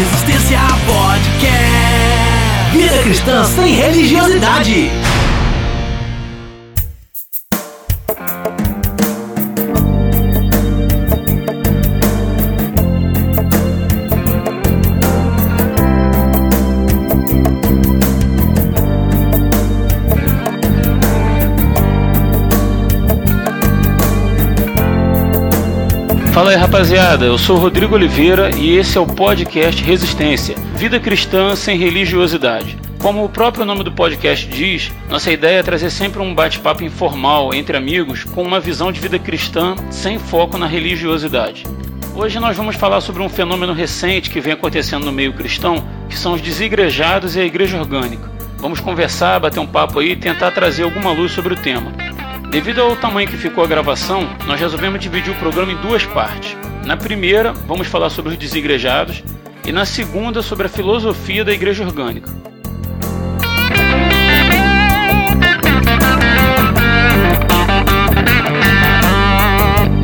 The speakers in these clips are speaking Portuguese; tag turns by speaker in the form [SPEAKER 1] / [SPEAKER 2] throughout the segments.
[SPEAKER 1] Resistência Podcast. Vida cristã sem religiosidade.
[SPEAKER 2] Fala aí rapaziada, eu sou Rodrigo Oliveira e esse é o podcast Resistência Vida Cristã sem Religiosidade. Como o próprio nome do podcast diz, nossa ideia é trazer sempre um bate-papo informal entre amigos com uma visão de vida cristã sem foco na religiosidade. Hoje nós vamos falar sobre um fenômeno recente que vem acontecendo no meio cristão, que são os desigrejados e a igreja orgânica. Vamos conversar, bater um papo aí e tentar trazer alguma luz sobre o tema. Devido ao tamanho que ficou a gravação, nós resolvemos dividir o programa em duas partes. Na primeira, vamos falar sobre os desigrejados e na segunda, sobre a filosofia da igreja orgânica.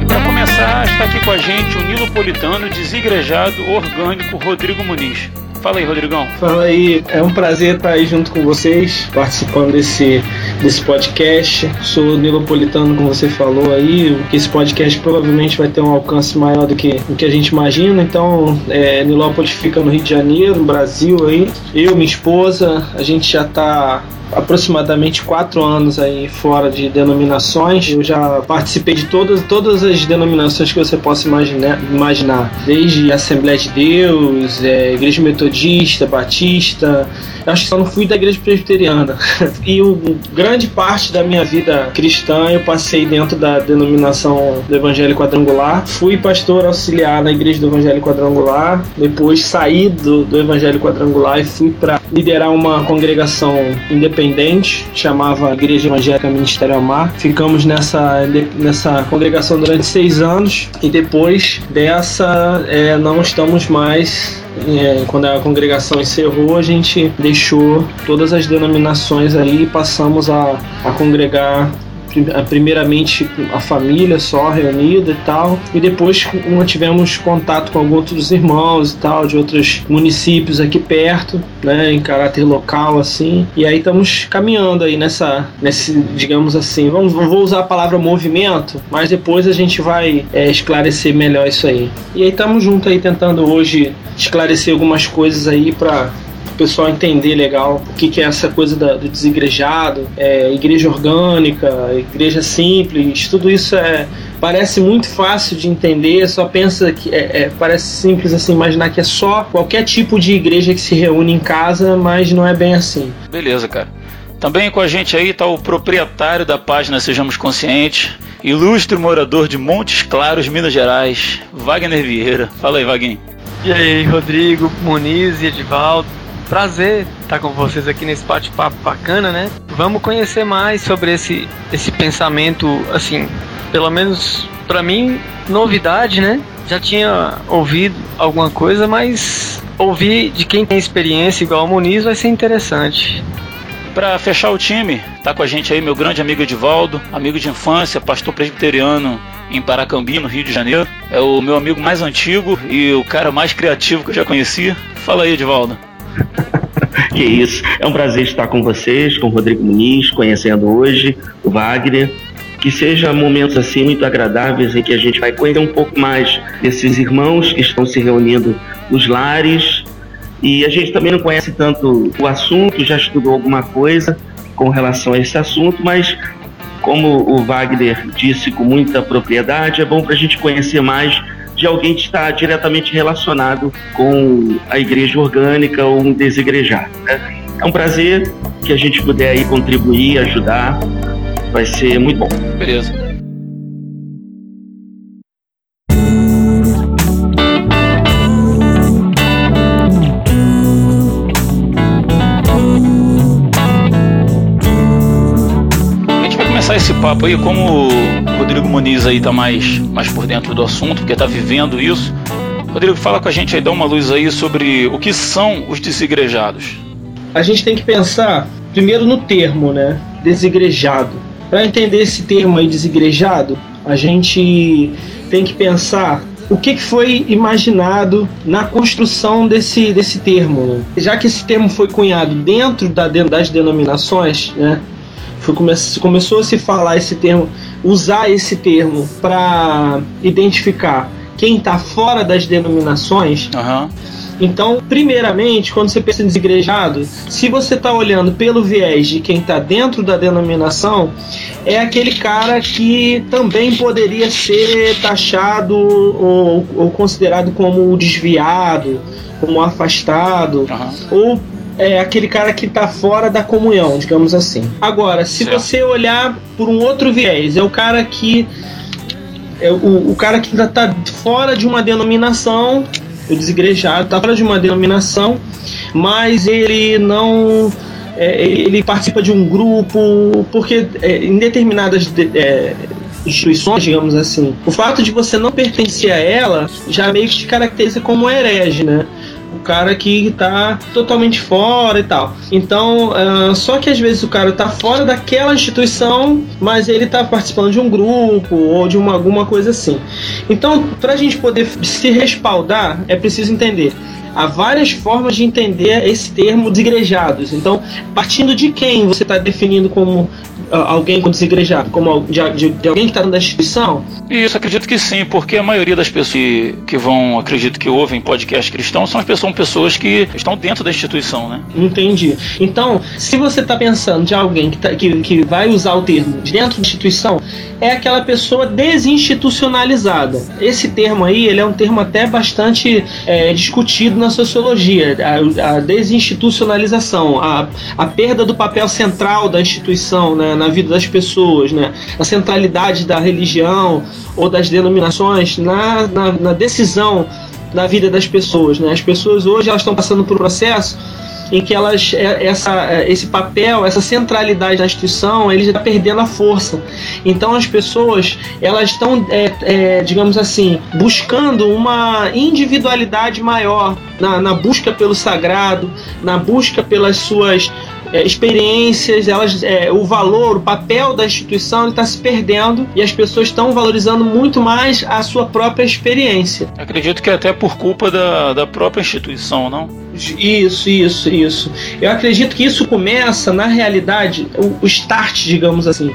[SPEAKER 2] Para começar, está aqui com a gente o nilopolitano desigrejado orgânico Rodrigo Muniz. Fala aí, Rodrigão.
[SPEAKER 3] Fala aí, é um prazer estar aí junto com vocês, participando desse, desse podcast. Sou nilopolitano, como você falou aí, que esse podcast provavelmente vai ter um alcance maior do que o que a gente imagina. Então, é, Nilópolis fica no Rio de Janeiro, no Brasil aí. Eu, minha esposa, a gente já está aproximadamente quatro anos aí fora de denominações. Eu já participei de todas, todas as denominações que você possa imaginar, imaginar. desde Assembleia de Deus, é, Igreja Metodista, Batista. Eu acho que só não fui da Igreja Presbiteriana. e o, grande parte da minha vida cristã eu passei dentro da denominação do Evangelho Quadrangular. Fui pastor auxiliar na Igreja do Evangelho Quadrangular. Depois saí do, do Evangelho Quadrangular e fui para liderar uma congregação independente independente, chamava Igreja Evangélica Ministério Amar. Ficamos nessa, nessa congregação durante seis anos e depois dessa é, não estamos mais é, quando a congregação encerrou, a gente deixou todas as denominações aí e passamos a, a congregar primeiramente a família só reunida e tal, e depois tivemos contato com alguns outros irmãos e tal, de outros municípios aqui perto, né, em caráter local, assim, e aí estamos caminhando aí nessa, nesse, digamos assim, vamos, vou usar a palavra movimento, mas depois a gente vai é, esclarecer melhor isso aí. E aí estamos juntos aí tentando hoje esclarecer algumas coisas aí para pessoal entender legal o que, que é essa coisa da, do desigrejado, é, igreja orgânica, igreja simples, tudo isso é parece muito fácil de entender, só pensa que é, é, parece simples assim imaginar que é só qualquer tipo de igreja que se reúne em casa, mas não é bem assim.
[SPEAKER 2] Beleza, cara. Também com a gente aí está o proprietário da página Sejamos Conscientes, ilustre morador de Montes Claros, Minas Gerais, Wagner Vieira. Fala aí, Vaguinho.
[SPEAKER 4] E aí, Rodrigo, Muniz e Edivaldo. Prazer estar com vocês aqui nesse bate-papo bacana, né? Vamos conhecer mais sobre esse, esse pensamento, assim, pelo menos para mim, novidade, né? Já tinha ouvido alguma coisa, mas ouvir de quem tem experiência igual o Muniz vai ser interessante.
[SPEAKER 2] Para fechar o time, tá com a gente aí meu grande amigo Edivaldo, amigo de infância, pastor presbiteriano em Paracambi, no Rio de Janeiro. É o meu amigo mais antigo e o cara mais criativo que eu já conheci. Fala aí, Edivaldo.
[SPEAKER 5] Que isso. É um prazer estar com vocês, com o Rodrigo Muniz, conhecendo hoje o Wagner. Que seja momentos assim muito agradáveis em que a gente vai conhecer um pouco mais desses irmãos que estão se reunindo nos lares. E a gente também não conhece tanto o assunto, já estudou alguma coisa com relação a esse assunto, mas como o Wagner disse com muita propriedade, é bom para a gente conhecer mais de alguém que está diretamente relacionado com a igreja orgânica ou um desigrejado. Né? É um prazer que a gente puder aí contribuir, ajudar, vai ser muito bom.
[SPEAKER 2] Beleza. Esse papo aí, como o Rodrigo Muniz aí tá mais, mais por dentro do assunto, porque tá vivendo isso. Rodrigo, fala com a gente aí, dá uma luz aí sobre o que são os desigrejados.
[SPEAKER 3] A gente tem que pensar primeiro no termo, né? Desigrejado. Para entender esse termo aí, desigrejado, a gente tem que pensar o que foi imaginado na construção desse, desse termo. Já que esse termo foi cunhado dentro da, das denominações, né? Foi, come, começou a se falar esse termo, usar esse termo para identificar quem está fora das denominações.
[SPEAKER 2] Uhum.
[SPEAKER 3] Então, primeiramente, quando você pensa em desigrejado, se você está olhando pelo viés de quem está dentro da denominação, é aquele cara que também poderia ser taxado ou, ou considerado como desviado, como afastado, uhum. ou é aquele cara que está fora da comunhão, digamos assim. Agora, se certo. você olhar por um outro viés, é o cara que é o, o cara que ainda está fora de uma denominação o desigrejado está fora de uma denominação, mas ele não é, ele participa de um grupo, porque é, em determinadas é, instituições, digamos assim, o fato de você não pertencer a ela já meio que te caracteriza como herege, né? Cara que tá totalmente fora e tal. Então, uh, só que às vezes o cara tá fora daquela instituição, mas ele tá participando de um grupo ou de uma, alguma coisa assim. Então, para a gente poder se respaldar, é preciso entender há várias formas de entender esse termo desigrejados. Então, partindo de quem você está definindo como alguém com desigrejado, como de, de, de alguém que está dentro da instituição?
[SPEAKER 2] Isso, acredito que sim, porque a maioria das pessoas que, que vão, acredito que ouvem podcast cristão, são as pessoas, pessoas que estão dentro da instituição, né?
[SPEAKER 3] Entendi. Então, se você está pensando de alguém que, tá, que, que vai usar o termo dentro da instituição, é aquela pessoa desinstitucionalizada. Esse termo aí, ele é um termo até bastante é, discutido na sociologia, a, a desinstitucionalização, a, a perda do papel central da instituição, né? Na vida das pessoas, né? a centralidade da religião ou das denominações na, na, na decisão da vida das pessoas. Né? As pessoas hoje elas estão passando por um processo em que elas é, essa, é, esse papel, essa centralidade da instituição, ele está perdendo a força. Então as pessoas elas estão, é, é, digamos assim, buscando uma individualidade maior na, na busca pelo sagrado, na busca pelas suas é, experiências, elas, é, o valor, o papel da instituição está se perdendo e as pessoas estão valorizando muito mais a sua própria experiência.
[SPEAKER 2] Acredito que até por culpa da, da própria instituição, não?
[SPEAKER 3] Isso, isso, isso. Eu acredito que isso começa, na realidade, o, o start, digamos assim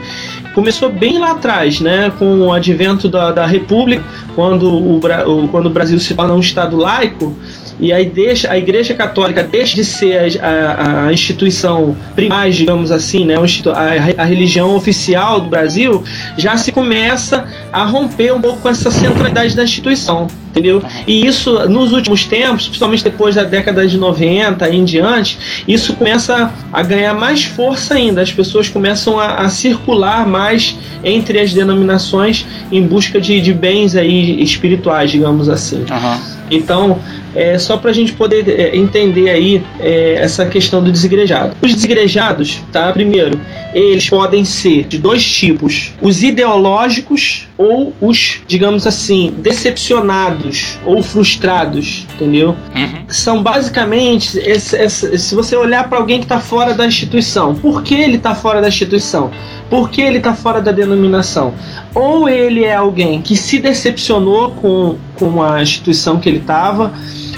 [SPEAKER 3] começou bem lá atrás, né, com o advento da, da República, quando o, quando o Brasil se torna um Estado laico, e aí deixa, a Igreja Católica deixa de ser a, a, a instituição primária, digamos assim, né, a, a, religião oficial do Brasil, já se começa a romper um pouco com essa centralidade da instituição, entendeu? E isso, nos últimos tempos, principalmente depois da década de 90 e em diante, isso começa a ganhar mais força ainda, as pessoas começam a, circular mais entre as denominações em busca de, de bens aí espirituais, digamos assim.
[SPEAKER 2] Uhum.
[SPEAKER 3] Então, é, só para a gente poder é, entender aí é, essa questão do desigrejado. Os desigrejados, tá? Primeiro, eles podem ser de dois tipos: os ideológicos ou os, digamos assim, decepcionados ou frustrados, entendeu?
[SPEAKER 2] Uhum.
[SPEAKER 3] São basicamente, esse, esse, se você olhar para alguém que está fora da instituição, por que ele está fora da instituição? Por que ele está fora da denominação? Ou ele é alguém que se decepcionou com, com a instituição que ele estava,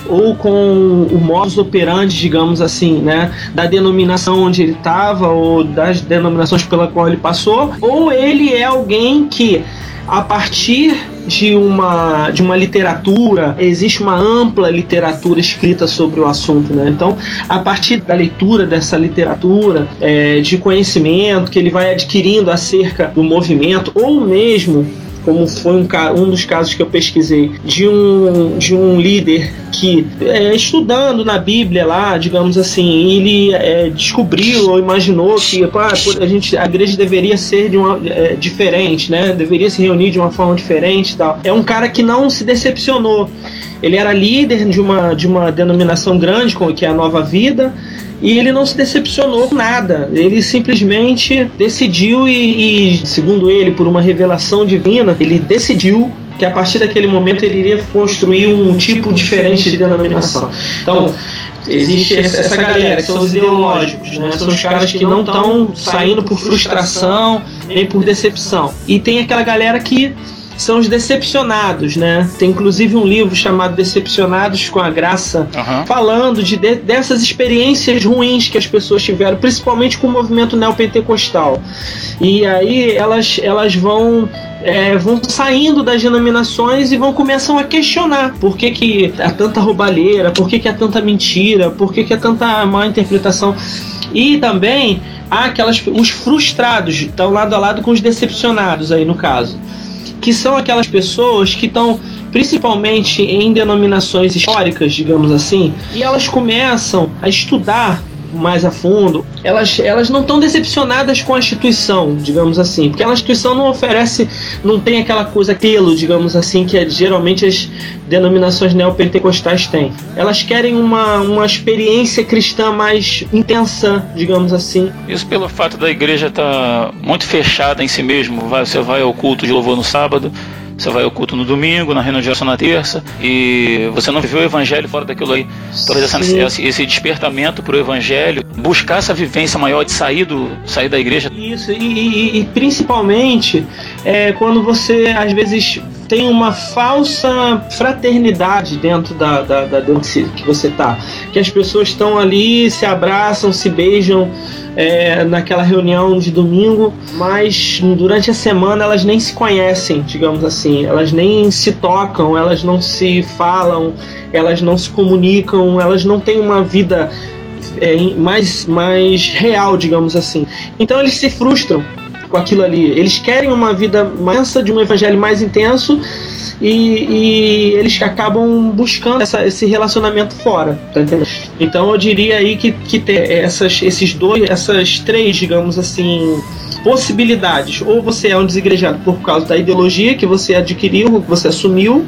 [SPEAKER 3] ou com o modus operandi, digamos assim, né, da denominação onde ele estava ou das denominações pela qual ele passou, ou ele é alguém que a partir de uma, de uma literatura, existe uma ampla literatura escrita sobre o assunto, né? Então, a partir da leitura dessa literatura, é, de conhecimento que ele vai adquirindo acerca do movimento, ou mesmo como foi um, um dos casos que eu pesquisei, de um, de um líder que, é, estudando na Bíblia lá, digamos assim, ele é, descobriu ou imaginou que pá, a, gente, a igreja deveria ser de uma, é, diferente, né? deveria se reunir de uma forma diferente tal. É um cara que não se decepcionou. Ele era líder de uma, de uma denominação grande, que é a Nova Vida, e ele não se decepcionou com nada. Ele simplesmente decidiu e, e, segundo ele, por uma revelação divina, ele decidiu que a partir daquele momento ele iria construir um tipo diferente de denominação. Então, existe essa galera que são os ideológicos, né? São os caras que não estão saindo por frustração nem por decepção. E tem aquela galera que são os decepcionados, né? Tem inclusive um livro chamado Decepcionados com a Graça, uhum. falando de, de, dessas experiências ruins que as pessoas tiveram, principalmente com o movimento neopentecostal. E aí elas, elas vão é, vão saindo das denominações e vão começam a questionar por que, que há tanta roubalheira, por que, que há tanta mentira, por que, que há tanta má interpretação. E também há aquelas, os frustrados, estão lado a lado com os decepcionados aí no caso que são aquelas pessoas que estão principalmente em denominações históricas, digamos assim, e elas começam a estudar mais a fundo, elas, elas não estão decepcionadas com a instituição, digamos assim, porque a instituição não oferece, não tem aquela coisa telo, digamos assim, que é, geralmente as denominações neopentecostais têm. Elas querem uma, uma experiência cristã mais intensa, digamos assim.
[SPEAKER 2] Isso pelo fato da igreja estar tá muito fechada em si mesmo, você vai ao culto de louvor no sábado, você vai ao culto no domingo, na reunião de oração na terça, e você não viveu o evangelho fora daquilo aí. Talvez essa, esse despertamento para o evangelho, buscar essa vivência maior de sair, do, sair da igreja.
[SPEAKER 3] Isso, e, e, e principalmente é, quando você às vezes tem uma falsa fraternidade dentro da, da, da dentro que você tá. Que as pessoas estão ali, se abraçam, se beijam é, naquela reunião de domingo, mas durante a semana elas nem se conhecem, digamos assim, elas nem se tocam, elas não se falam, elas não se comunicam, elas não têm uma vida é, mais, mais real, digamos assim. Então eles se frustram com aquilo ali. Eles querem uma vida mansa de um evangelho mais intenso e, e eles acabam buscando essa, esse relacionamento fora, tá entendendo? Então eu diria aí que, que ter essas, esses dois, essas três, digamos assim, possibilidades. Ou você é um desigrejado por causa da ideologia que você adquiriu, que você assumiu,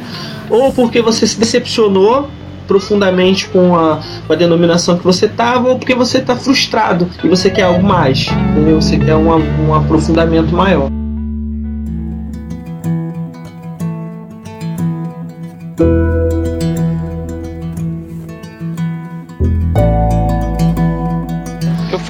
[SPEAKER 3] ou porque você se decepcionou profundamente com a, com a denominação que você estava, ou porque você está frustrado e você quer algo mais, entendeu? Você quer um, um aprofundamento maior.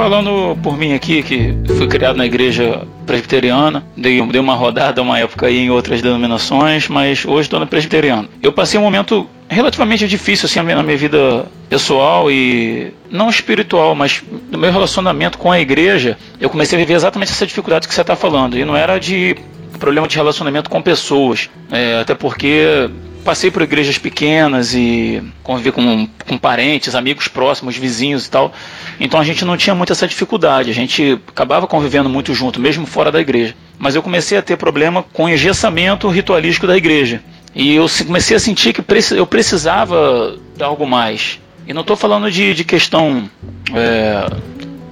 [SPEAKER 2] Falando por mim aqui, que fui criado na igreja presbiteriana, dei, dei uma rodada uma época aí em outras denominações, mas hoje estou na presbiteriana. Eu passei um momento relativamente difícil assim na minha vida pessoal e não espiritual, mas no meu relacionamento com a igreja, eu comecei a viver exatamente essa dificuldade que você está falando. E não era de problema de relacionamento com pessoas, é, até porque passei por igrejas pequenas e convivi com, com parentes, amigos próximos, vizinhos e tal. Então a gente não tinha muito essa dificuldade. A gente acabava convivendo muito junto, mesmo fora da igreja. Mas eu comecei a ter problema com o engessamento ritualístico da igreja. E eu comecei a sentir que eu precisava de algo mais. E não estou falando de, de questão é,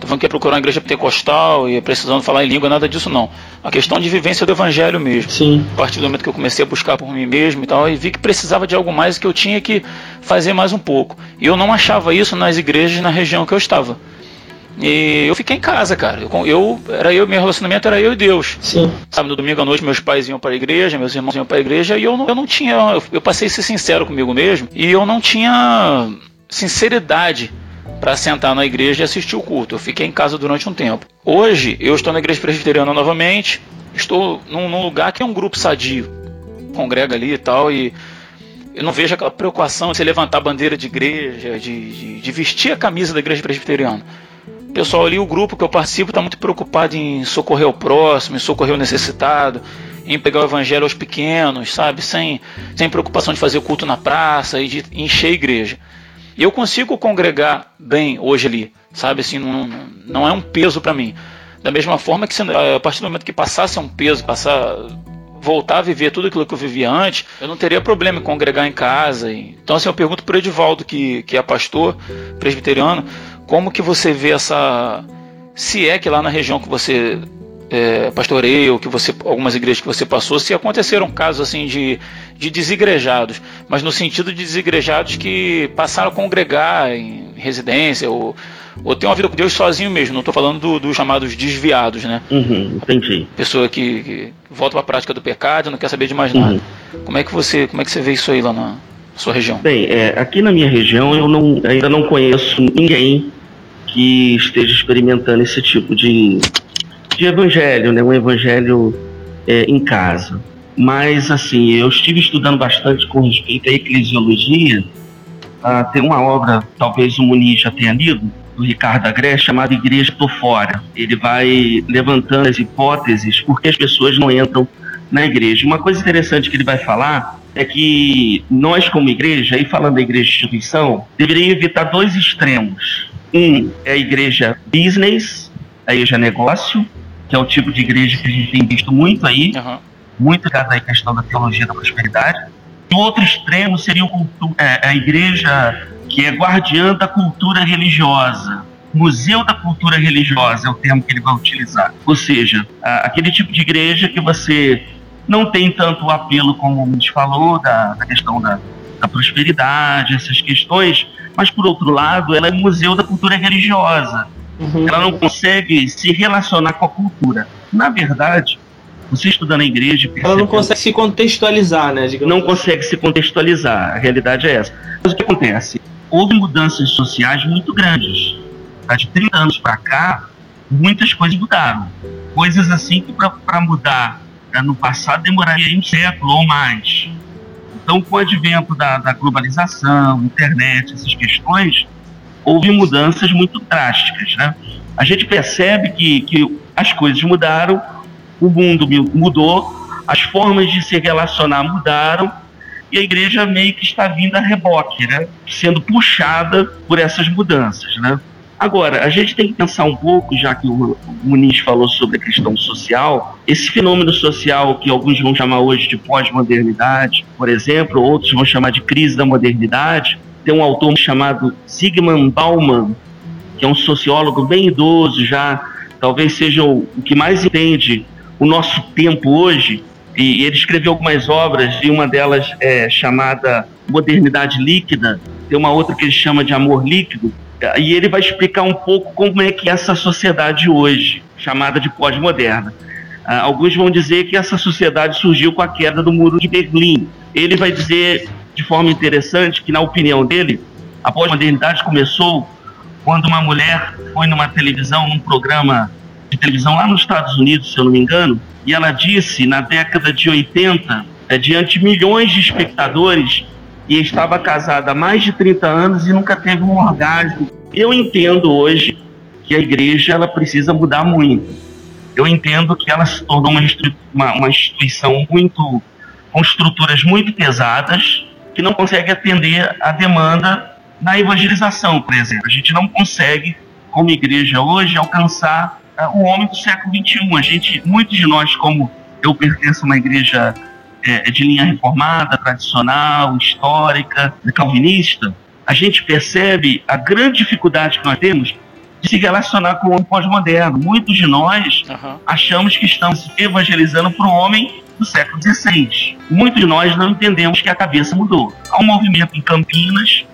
[SPEAKER 2] Tô falando que é procurar uma igreja pentecostal e precisando falar em língua, nada disso não. A questão de vivência do evangelho mesmo.
[SPEAKER 3] Sim.
[SPEAKER 2] A partir do momento que eu comecei a buscar por mim mesmo e tal, e vi que precisava de algo mais que eu tinha que fazer mais um pouco. E eu não achava isso nas igrejas na região que eu estava. E eu fiquei em casa, cara. Eu, eu, era eu, meu relacionamento era eu e Deus.
[SPEAKER 3] Sim.
[SPEAKER 2] Sabe, no domingo à noite meus pais iam para a igreja, meus irmãos iam para a igreja e eu não, eu não tinha, eu, eu passei a ser sincero comigo mesmo e eu não tinha sinceridade para sentar na igreja e assistir o culto. Eu fiquei em casa durante um tempo. Hoje eu estou na igreja presbiteriana novamente. Estou num, num lugar que é um grupo sadio, congrega ali e tal e eu não vejo aquela preocupação de você levantar a bandeira de igreja, de, de, de vestir a camisa da igreja presbiteriana. Pessoal ali, o grupo que eu participo, está muito preocupado em socorrer o próximo, em socorrer o necessitado, em pegar o evangelho aos pequenos, sabe? Sem, sem preocupação de fazer culto na praça e de encher a igreja. Eu consigo congregar bem hoje ali, sabe? Assim, não, não é um peso para mim. Da mesma forma que a partir do momento que passasse um peso, passar voltar a viver tudo aquilo que eu vivia antes, eu não teria problema em congregar em casa. Então, assim, eu pergunto para o Edivaldo, que, que é pastor presbiteriano, como que você vê essa. Se é que lá na região que você é, pastoreio, que você, algumas igrejas que você passou, se aconteceram casos assim de, de desigrejados, mas no sentido de desigrejados que passaram a congregar em residência ou, ou ter uma vida com Deus sozinho mesmo. Não estou falando dos do chamados desviados, né?
[SPEAKER 5] Uhum, entendi.
[SPEAKER 2] Pessoa que, que volta para a prática do pecado, não quer saber de mais nada. Uhum. Como é que você, como é que você vê isso aí lá na sua região?
[SPEAKER 5] Bem, é, aqui na minha região eu não, ainda não conheço ninguém que esteja experimentando esse tipo de de evangelho, né? um evangelho é, em casa. Mas, assim, eu estive estudando bastante com respeito à eclesiologia. Ah, tem uma obra, talvez o Muniz já tenha lido, do Ricardo Agreste, chamada Igreja por Fora. Ele vai levantando as hipóteses porque as pessoas não entram na igreja. Uma coisa interessante que ele vai falar é que nós, como igreja, e falando da igreja instituição, deveríamos evitar dois extremos. Um é a igreja business, a igreja negócio, que é o tipo de igreja que a gente tem visto muito aí, uhum. muito ligado à questão da teologia da prosperidade. E o outro extremo seria o, é, a igreja que é guardiã da cultura religiosa. Museu da Cultura Religiosa é o termo que ele vai utilizar. Ou seja, aquele tipo de igreja que você não tem tanto apelo, como a gente falou, da, da questão da, da, prosperidade, essas questões, mas por outro lado, ela é museu da cultura religiosa. Uhum. Ela não consegue se relacionar com a cultura. Na verdade, você estudando na igreja.
[SPEAKER 3] Ela não consegue se contextualizar, né?
[SPEAKER 5] Não assim. consegue se contextualizar. A realidade é essa. Mas o que acontece? Houve mudanças sociais muito grandes. De 30 anos para cá, muitas coisas mudaram. Coisas assim que para mudar né, no passado demoraria um século ou mais. Então, com o advento da, da globalização, internet, essas questões, houve mudanças muito drásticas. Né? A gente percebe que, que as coisas mudaram, o mundo mudou, as formas de se relacionar mudaram, e a igreja meio que está vindo a reboque, né? sendo puxada por essas mudanças. Né? Agora, a gente tem que pensar um pouco, já que o Muniz falou sobre a questão social, esse fenômeno social que alguns vão chamar hoje de pós-modernidade, por exemplo, outros vão chamar de crise da modernidade, tem um autor chamado Sigmund Bauman, que é um sociólogo bem idoso já, talvez seja o, que mais entende o nosso tempo hoje, e ele escreveu algumas obras, e uma delas é chamada Modernidade Líquida, tem uma outra que ele chama de Amor Líquido, e ele vai explicar um pouco como é que essa sociedade hoje, chamada de pós-moderna. Uh, alguns vão dizer que essa sociedade surgiu com a queda do muro de Berlim. Ele vai dizer de forma interessante que, na opinião dele, a pós-modernidade começou quando uma mulher foi numa televisão, num programa de televisão lá nos Estados Unidos, se eu não me engano, e ela disse, na década de 80, é, diante de milhões de espectadores, e estava casada há mais de 30 anos e nunca teve um orgasmo. Eu entendo hoje que a igreja ela precisa mudar muito. Eu entendo que ela se tornou uma, uma, uma instituição muito com estruturas muito pesadas que não consegue atender a demanda na evangelização, por exemplo. A gente não consegue, como igreja hoje, alcançar uh, o homem do século XXI. A gente, muitos de nós, como eu pertenço a uma igreja é, de linha reformada, tradicional, histórica, calvinista, a gente percebe a grande dificuldade que nós temos de se relacionar com o homem pós-moderno. Muitos de nós uhum. achamos que estamos evangelizando para o homem do século XVI. Muitos de nós não entendemos que a cabeça mudou. Há um movimento em Campinas,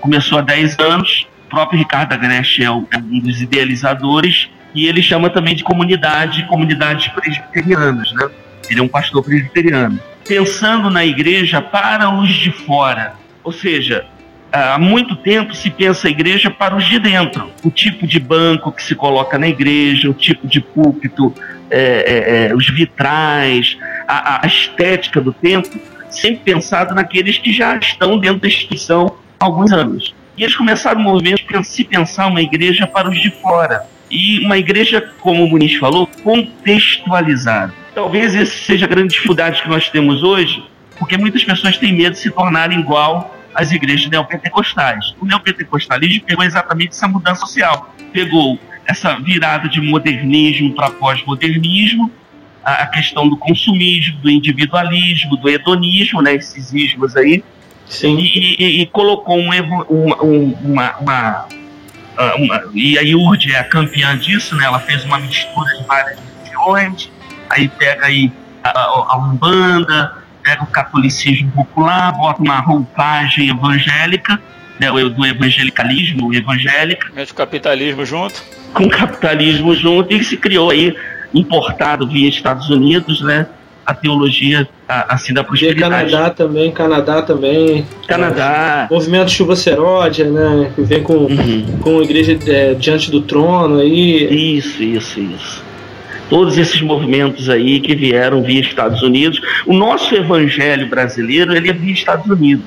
[SPEAKER 5] começou há 10 anos, o próprio Ricardo Agreste é, é um dos idealizadores, e ele chama também de comunidade, comunidades presbiterianas, né? Ele é um pastor presbiteriano pensando na igreja para os de fora. Ou seja, há muito tempo se pensa a igreja para os de dentro. O tipo de banco que se coloca na igreja, o tipo de púlpito, é, é, é, os vitrais, a, a, estética do templo, sempre pensado naqueles que já estão dentro da instituição há alguns anos. E eles começaram o movimento de se pensar uma igreja para os de fora. E uma igreja, como o Muniz falou, contextualizada. Talvez essa seja a grande dificuldade que nós temos hoje, porque muitas pessoas têm medo de se tornarem igual às igrejas neopentecostais. O neopentecostalismo pegou exatamente essa mudança social. Pegou essa virada de modernismo para pós-modernismo, a questão do consumismo, do individualismo, do hedonismo, né, esses ismos aí, Sim. E, e, e colocou um, um, uma, uma, uma, E a Iurde é a campeã disso, né, ela fez uma mistura de várias religiões, aí pega aí a, a Umbanda, pega o catolicismo popular, bota uma roupagem evangélica, né, do evangelicalismo evangélica.
[SPEAKER 2] Mete o capitalismo junto.
[SPEAKER 5] Com o capitalismo junto, e se criou aí, importado via Estados Unidos, né? A teologia assim da prosperidade.
[SPEAKER 3] E Canadá também, Canadá também.
[SPEAKER 5] Canadá.
[SPEAKER 3] É, movimento Chuva Seródia, né? Que vem com, uhum. com a igreja é, diante do trono aí.
[SPEAKER 5] Isso, isso, isso. Todos esses movimentos aí que vieram via Estados Unidos. O nosso evangelho brasileiro, ele é via Estados Unidos.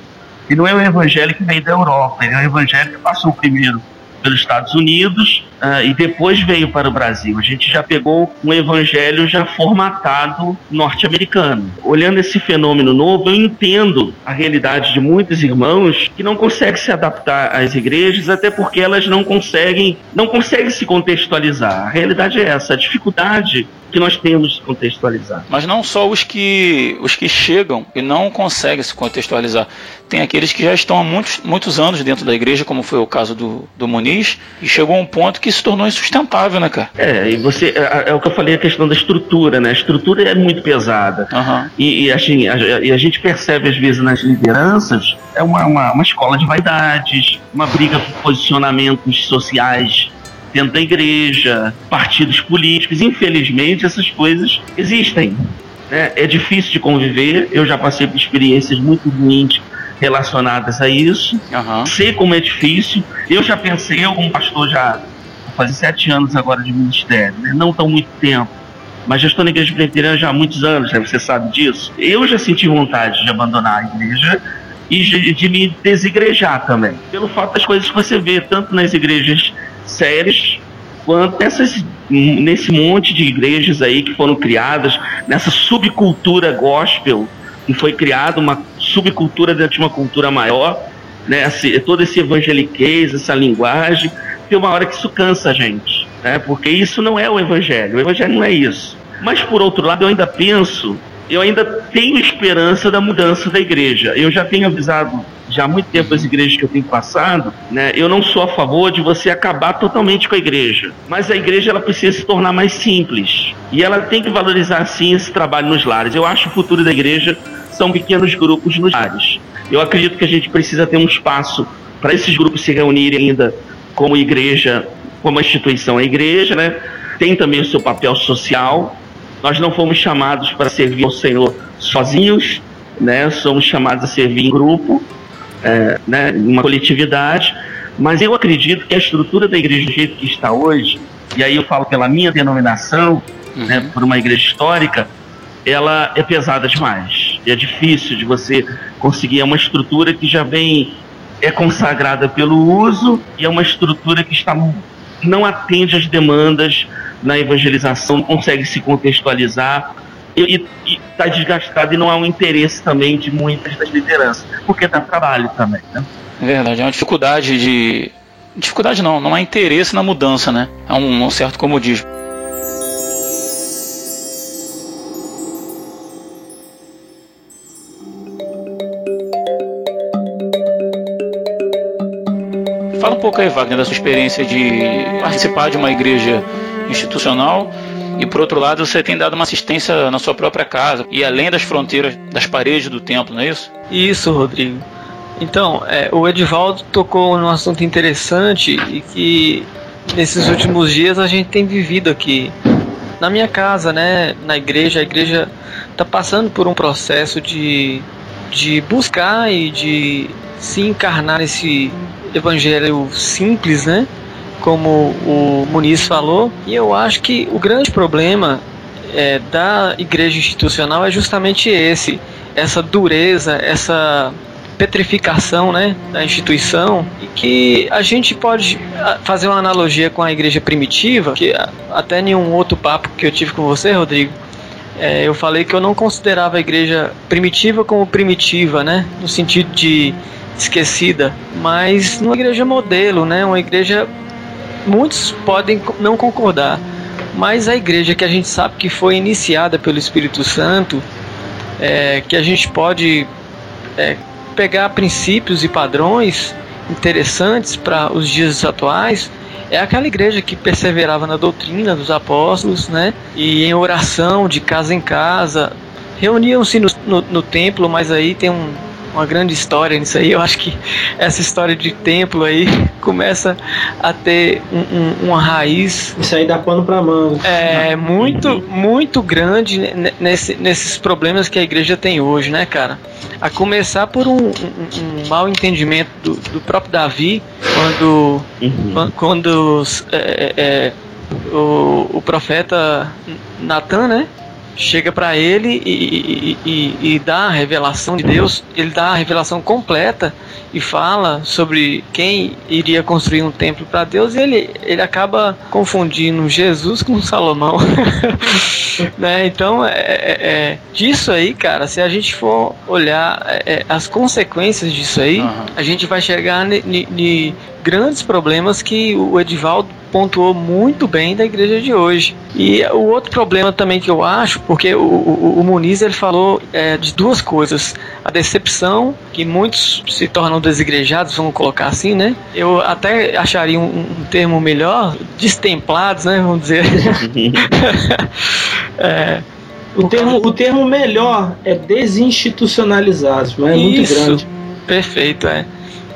[SPEAKER 5] E não é um evangelho que vem da Europa, ele é um evangelho que passou primeiro pelos Estados Unidos uh, e depois veio para o Brasil. A gente já pegou um evangelho já formatado norte-americano. Olhando esse fenômeno novo, eu entendo a realidade de muitos irmãos que não conseguem se adaptar às igrejas, até porque elas não conseguem, não conseguem se contextualizar. A realidade é essa, a dificuldade que nós temos de contextualizar.
[SPEAKER 2] Mas não só os que, os que chegam e não conseguem se contextualizar. Tem aqueles que já estão há muitos, muitos anos dentro da igreja, como foi o caso do, do Muniz, e chegou a um ponto que se tornou insustentável, né, cara?
[SPEAKER 5] É, e você. É, é o que eu falei, a questão da estrutura, né? A estrutura é muito pesada. Uhum. E, e, assim, a, a, a, gente percebe, às vezes, nas lideranças, é uma, uma, uma escola de vaidades, uma briga por posicionamentos sociais dentro da igreja, partidos políticos. Infelizmente, essas coisas existem. Né? É difícil de conviver. Eu já passei por experiências muito ruins relacionadas a isso. Uhum. Sei como é difícil. Eu já pensei, eu como pastor já fazer sete anos agora de ministério, né? não tão muito tempo, mas já estou na igreja presbiteriana já há muitos anos, né? você sabe disso. Eu já senti vontade de abandonar a igreja e de, de me desigrejar também, pelo fato das coisas que você vê tanto nas igrejas sérias quanto nessas, nesse monte de igrejas aí que foram criadas, nessa subcultura gospel que foi criada, uma subcultura dentro de uma cultura maior, né? todo esse evangeliquez, essa linguagem, tem uma hora que isso cansa a gente, né? porque isso não é o evangelho, o evangelho não é isso. Mas por outro lado, eu ainda penso eu ainda tenho esperança da mudança da igreja. Eu já tenho avisado já há muito tempo as igrejas que eu tenho passado, né? Eu não sou a favor de você acabar totalmente com a igreja, mas a igreja ela precisa se tornar mais simples e ela tem que valorizar sim esse trabalho nos lares. Eu acho que o futuro da igreja são pequenos grupos nos lares. Eu acredito que a gente precisa ter um espaço para esses grupos se reunirem ainda como igreja, como instituição a igreja, né? Tem também o seu papel social, nós não fomos chamados para servir ao Senhor sozinhos, né? Somos chamados a servir em grupo, é, né? Uma coletividade. Mas eu acredito que a estrutura da igreja do jeito que está hoje, e aí eu falo pela minha denominação, uhum. né? Por uma igreja histórica, ela é pesada demais. É difícil de você conseguir é uma estrutura que já vem é consagrada pelo uso e é uma estrutura que está não atende às demandas na evangelização, não consegue se contextualizar e está desgastado e não há um interesse também de muitas das lideranças, porque dá trabalho também, né?
[SPEAKER 2] É verdade, é uma dificuldade de. Dificuldade não, não há interesse na mudança, né? Há um, um certo comodismo. Fala um pouco aí, Wagner, da sua experiência de participar de uma igreja institucional e por outro lado você tem dado uma assistência na sua própria casa e além das fronteiras das paredes do templo, não é isso?
[SPEAKER 4] Isso, Rodrigo. Então, é, o Edivaldo tocou num assunto interessante e que nesses últimos dias a gente tem vivido aqui na minha casa, né, na igreja. A igreja está passando por um processo de, de buscar e de se encarnar nesse evangelho simples, né? Como o Muniz falou, e eu acho que o grande problema é, da igreja institucional é justamente esse, essa dureza, essa petrificação né, da instituição e que a gente pode fazer uma analogia com a igreja primitiva, que até em um outro papo que eu tive com você, Rodrigo, é, eu falei que eu não considerava a igreja primitiva como primitiva, né, no sentido de esquecida, mas uma igreja modelo, né, uma igreja muitos podem não concordar, mas a igreja que a gente sabe que foi iniciada pelo Espírito Santo, é, que a gente pode é, pegar princípios e padrões interessantes para os dias atuais, é aquela igreja que perseverava na doutrina dos apóstolos, né? E em oração de casa em casa, reuniam-se no, no, no templo, mas aí tem um, uma grande história nisso aí. Eu acho que essa história de templo aí começa a ter um, um, uma raiz.
[SPEAKER 3] Isso aí dá pano para manga.
[SPEAKER 4] É muito, muito grande nesse, nesses problemas que a igreja tem hoje, né, cara? A começar por um, um mal entendimento do, do, próprio Davi, quando, uhum. quando é, é, o, o profeta Natan, né? Chega para ele e, e, e, e, dá a revelação de Deus, ele dá a revelação completa e fala sobre quem iria construir um templo para Deus, e ele, ele acaba confundindo Jesus com Salomão. né? Então, é, é, é, disso aí, cara, se a gente for olhar é, é as consequências disso aí, uhum. a gente vai chegar grandes problemas que o Edivaldo pontuou muito bem da igreja de hoje. E o outro problema também que eu acho, porque o, o, o Muniz ele falou é, de duas coisas: a decepção, que muitos se tornam desigrejados, vamos colocar assim, né? Eu até acharia um, um termo melhor, destemplados, né? Vamos dizer.
[SPEAKER 3] é, o, termo, o termo melhor é desinstitucionalizados, mas é muito Isso, grande.
[SPEAKER 4] Perfeito, é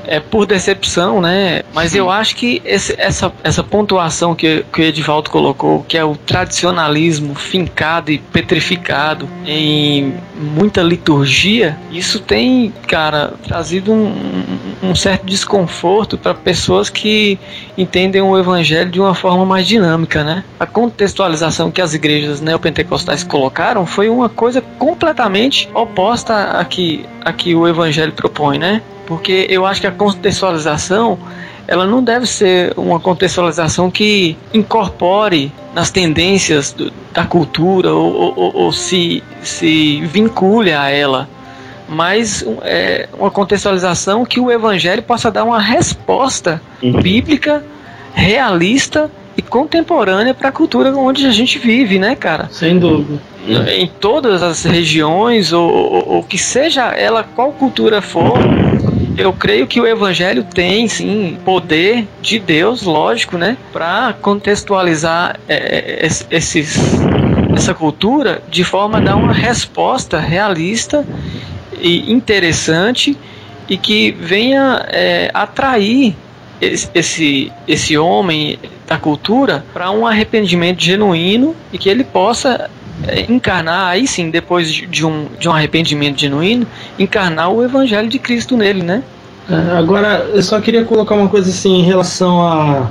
[SPEAKER 4] é por decepção, né? Mas Sim. eu acho que esse, essa, essa pontuação que, que o Edivaldo colocou, que é o tradicionalismo fincado e petrificado em muita liturgia, isso tem, cara, trazido um, um certo desconforto para pessoas que entendem o evangelho de uma forma mais dinâmica, né? A contextualização que as igrejas neopentecostais colocaram foi uma coisa completamente oposta a que, a que o evangelho propõe, né? Porque eu acho que a contextualização ela não deve ser uma contextualização que incorpore nas tendências do, da cultura ou, ou, ou, se, se vincule a ela, mas é uma contextualização que o evangelho possa dar uma resposta uhum. bíblica, realista e contemporânea para a cultura onde a gente vive, né, cara?
[SPEAKER 3] Sem dúvida.
[SPEAKER 4] Em todas as regiões, ou, ou, ou que seja ela qual cultura for, eu creio que o evangelho tem sim poder de Deus, lógico, né, para contextualizar é, é esses, essa cultura de forma a dar uma resposta realista e interessante e que venha é, atrair esse, esse homem da cultura para um arrependimento genuíno e que ele possa é, encarnar, aí sim, depois de um, de um arrependimento genuíno, encarnar o Evangelho de Cristo nele, né?
[SPEAKER 3] É, agora, eu só queria colocar uma coisa assim em relação a,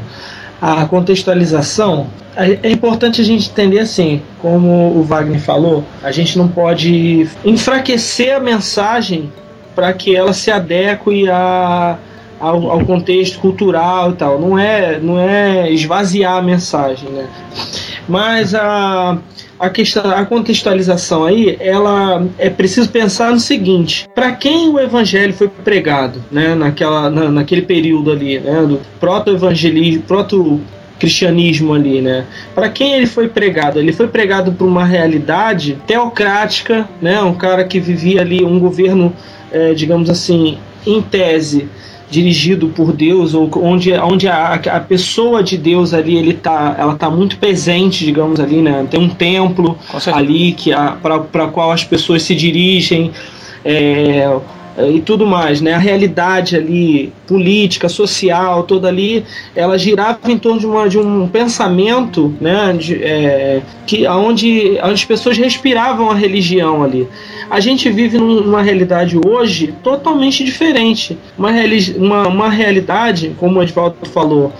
[SPEAKER 3] a, contextualização. É, é importante a gente entender assim, como o Wagner falou, a gente não pode enfraquecer a mensagem para que ela se adeque a, ao, ao, contexto cultural e tal. Não é, não é esvaziar a mensagem, né? Mas a a questão, a contextualização aí, ela é preciso pensar no seguinte: para quem o evangelho foi pregado, né, naquela, na, naquele período ali, né, do proto-evangelismo, proto-cristianismo ali, né? Para quem ele foi pregado? Ele foi pregado por uma realidade teocrática, né? Um cara que vivia ali um governo, é, digamos assim, em tese dirigido por Deus ou onde, onde a, a pessoa de Deus ali ele tá, ela tá muito presente, digamos ali, né? Tem um templo ali que para qual as pessoas se dirigem. É, e tudo mais, né? A realidade ali política, social, toda ali, ela girava em torno de, uma, de um pensamento, né? De, é, que onde, onde as pessoas respiravam a religião ali. A gente vive numa realidade hoje totalmente diferente, uma, uma, uma realidade, como o Edvaldo falou,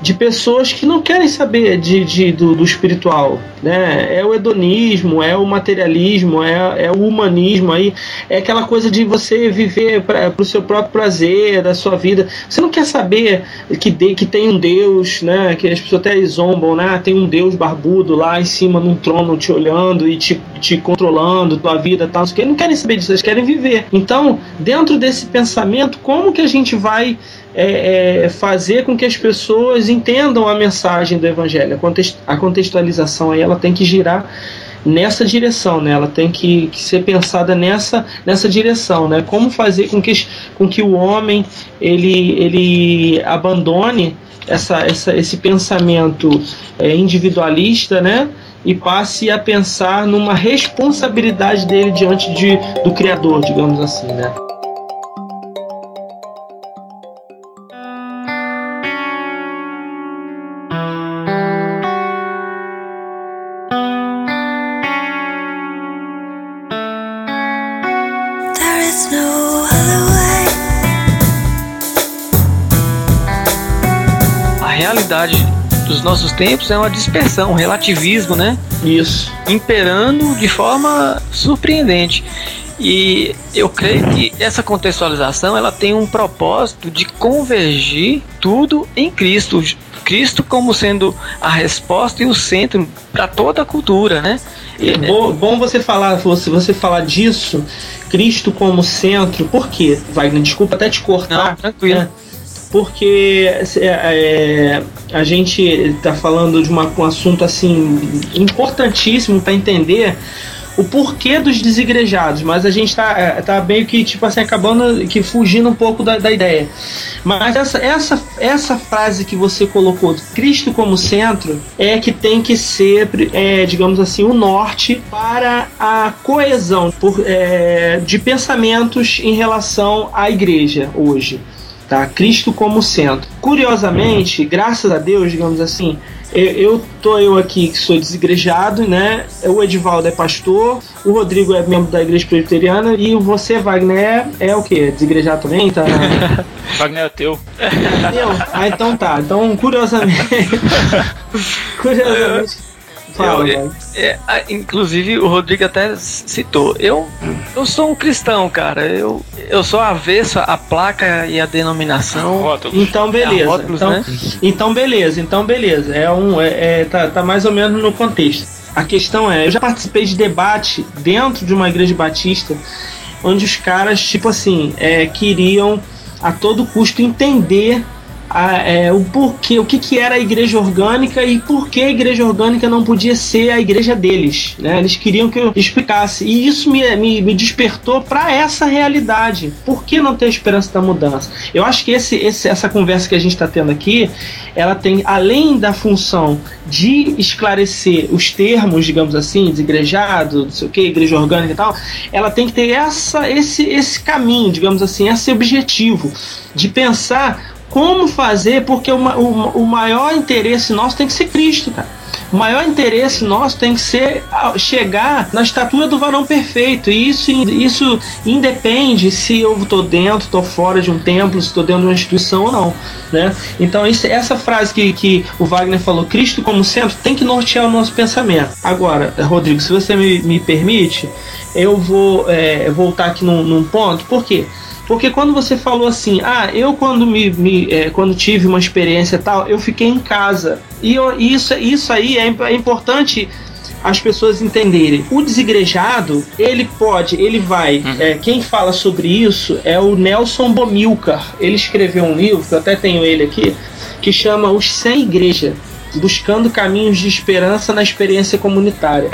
[SPEAKER 3] de pessoas que não querem saber de, de do, do, espiritual, né? É o hedonismo, é o materialismo, é, é o humanismo aí, é aquela coisa de você viver para o seu próprio prazer, da sua vida. Você não quer saber que, de, que tem um Deus, né? Que as pessoas até zombam, né? Tem um Deus barbudo lá em cima num trono te olhando e te, te controlando tua vida, tal. Eles não querem saber disso, eles querem viver. Então, dentro desse pensamento, como que a gente vai é, é, fazer com que as pessoas entendam a mensagem do evangelho. A contextualização aí ela tem que girar nessa direção, né? Ela tem que, que, ser pensada nessa, nessa direção, né? Como fazer com que, com que o homem ele, ele abandone essa, essa, esse pensamento é, individualista, né? E passe a pensar numa responsabilidade dele diante de, do Criador, digamos assim, né?
[SPEAKER 4] Dos nossos tempos é uma dispersão, um relativismo, né?
[SPEAKER 3] Isso.
[SPEAKER 4] Imperando de forma surpreendente. E eu creio que essa contextualização ela tem um propósito de convergir tudo em Cristo. Cristo como sendo a resposta e o centro para toda a cultura, né?
[SPEAKER 3] É bom, bom você falar, você, você falar disso, Cristo como centro, por quê? Wagner, desculpa até te cortar.
[SPEAKER 4] Não, tranquilo.
[SPEAKER 3] Né? Porque é, é, a gente está falando de uma, um assunto assim importantíssimo para entender o porquê dos desigrejados, mas a gente tá, é, tá meio que, tipo assim, acabando que fugindo um pouco da, da ideia. Mas essa, essa, essa frase que você colocou, Cristo como centro, é que tem que ser, é, digamos assim, o norte para a coesão por, é, de pensamentos em relação à igreja hoje. Tá? Cristo como centro. Curiosamente, graças a Deus, digamos assim, eu, eu tô eu aqui que sou desigrejado, né? O Edivaldo é pastor, o Rodrigo é membro da igreja presbiteriana e você, Wagner, é o quê? Desigrejado também? Tá?
[SPEAKER 2] Wagner é teu.
[SPEAKER 3] Eu? Ah, então tá. Então, curiosamente. curiosamente. Fala,
[SPEAKER 4] eu, é, é, inclusive o Rodrigo até citou. Eu, eu sou um cristão, cara. Eu, eu sou avesso à placa e à denominação.
[SPEAKER 3] Rótulos. Então beleza. Rótulos, então, né? então beleza, então beleza. É um, é, é, tá, tá mais ou menos no contexto. A questão é, eu já participei de debate dentro de uma igreja batista, onde os caras, tipo assim, é, queriam a todo custo entender a, é, o porquê, o que, que era a igreja orgânica e por que a igreja orgânica não podia ser a igreja deles. Né? Eles queriam que eu explicasse. E isso me, me, me despertou para essa realidade. Por que não ter esperança da mudança? Eu acho que esse, esse, essa conversa que a gente está tendo aqui, ela tem, além da função de esclarecer os termos, digamos assim, desigrejado, não sei o que, igreja orgânica e tal, ela tem que ter essa, esse, esse caminho, digamos assim, esse objetivo de pensar como fazer, porque o, o, o maior interesse nosso tem que ser Cristo, cara. O maior interesse nosso tem que ser chegar na estatura do varão perfeito. E isso, isso independe se eu estou dentro, estou fora de um templo, se estou dentro de uma instituição ou não. Né? Então, isso, essa frase que, que o Wagner falou, Cristo como centro, tem que nortear o nosso pensamento. Agora, Rodrigo, se você me, me permite, eu vou é, voltar aqui num, num ponto. Por quê? Porque quando você falou assim, ah, eu quando me, me é, quando tive uma experiência tal, eu fiquei em casa. E eu, isso, isso aí é, é importante as pessoas entenderem. O desigrejado, ele pode, ele vai. Uhum. É, quem fala sobre isso é o Nelson Bomilcar. Ele escreveu um livro, que eu até tenho ele aqui, que chama Os Sem Igreja buscando caminhos de esperança na experiência comunitária,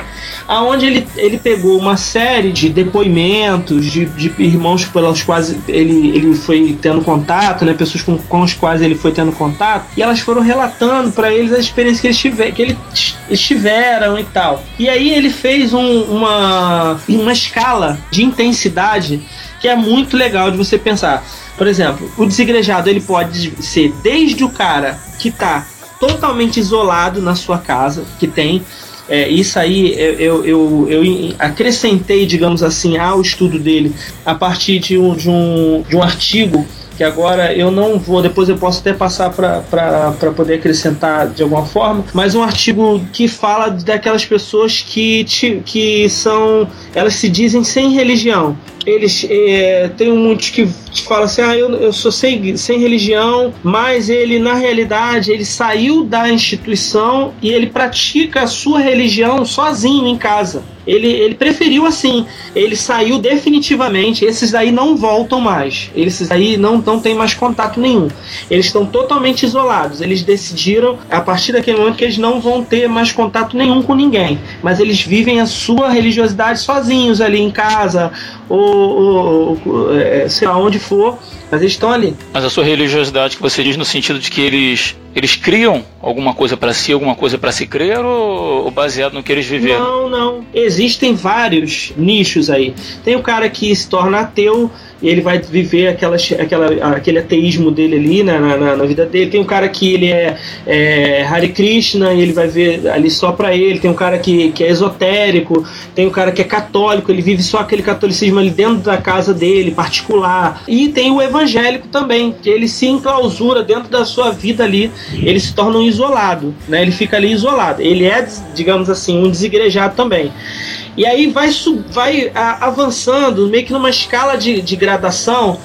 [SPEAKER 3] aonde ele, ele pegou uma série de depoimentos de, de irmãos pelos quais ele, ele foi tendo contato, né, pessoas com, com as quais ele foi tendo contato, e elas foram relatando para eles a experiência que eles, tiver, que eles tiveram e tal. E aí ele fez um, uma, uma escala de intensidade que é muito legal de você pensar. Por exemplo, o desigrejado ele pode ser desde o cara que está totalmente isolado na sua casa, que tem. É, isso aí eu, eu, eu, acrescentei, digamos assim, ao estudo dele a partir de um, de um, de um artigo que agora eu não vou, depois eu posso até passar para poder acrescentar de alguma forma, mas um artigo que fala daquelas pessoas que, que são, elas se dizem sem religião, eles é, tem muitos que falam assim, ah, eu, eu sou sem, sem religião, mas ele na realidade ele saiu da instituição e ele pratica a sua religião sozinho em casa. Ele, ele preferiu assim, ele saiu definitivamente. Esses aí não voltam mais, esses aí não, não tem mais contato nenhum. Eles estão totalmente isolados. Eles decidiram a partir daquele momento que eles não vão ter mais contato nenhum com ninguém, mas eles vivem a sua religiosidade sozinhos ali em casa ou ou, ou é, sei lá onde for, mas eles estão ali.
[SPEAKER 2] Mas a sua religiosidade que você diz no sentido de que eles eles criam alguma coisa para si, alguma coisa para se crer ou, ou, baseado no que eles viveram?
[SPEAKER 3] Não, não. Existem vários nichos aí. Tem o cara que se torna ateu e ele vai viver aquela, aquela, aquele ateísmo dele ali na, na, na vida dele. Tem um cara que ele é, é Hare Krishna e ele vai ver ali só para ele. Tem um cara que, que é esotérico, tem um cara que é católico, ele vive só aquele catolicismo ali dentro da casa dele, particular. E tem o evangélico também, que ele se enclausura dentro da sua vida ali, ele se torna um isolado, né? Ele fica ali isolado. Ele é, digamos assim, um desigrejado também. E aí vai, vai avançando meio que numa escala de, de gradação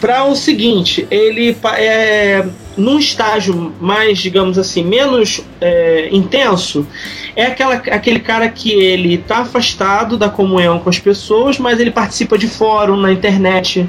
[SPEAKER 3] para o seguinte, ele é num estágio mais, digamos assim, menos é, intenso, é aquela, aquele cara que ele está afastado da comunhão com as pessoas, mas ele participa de fórum na internet,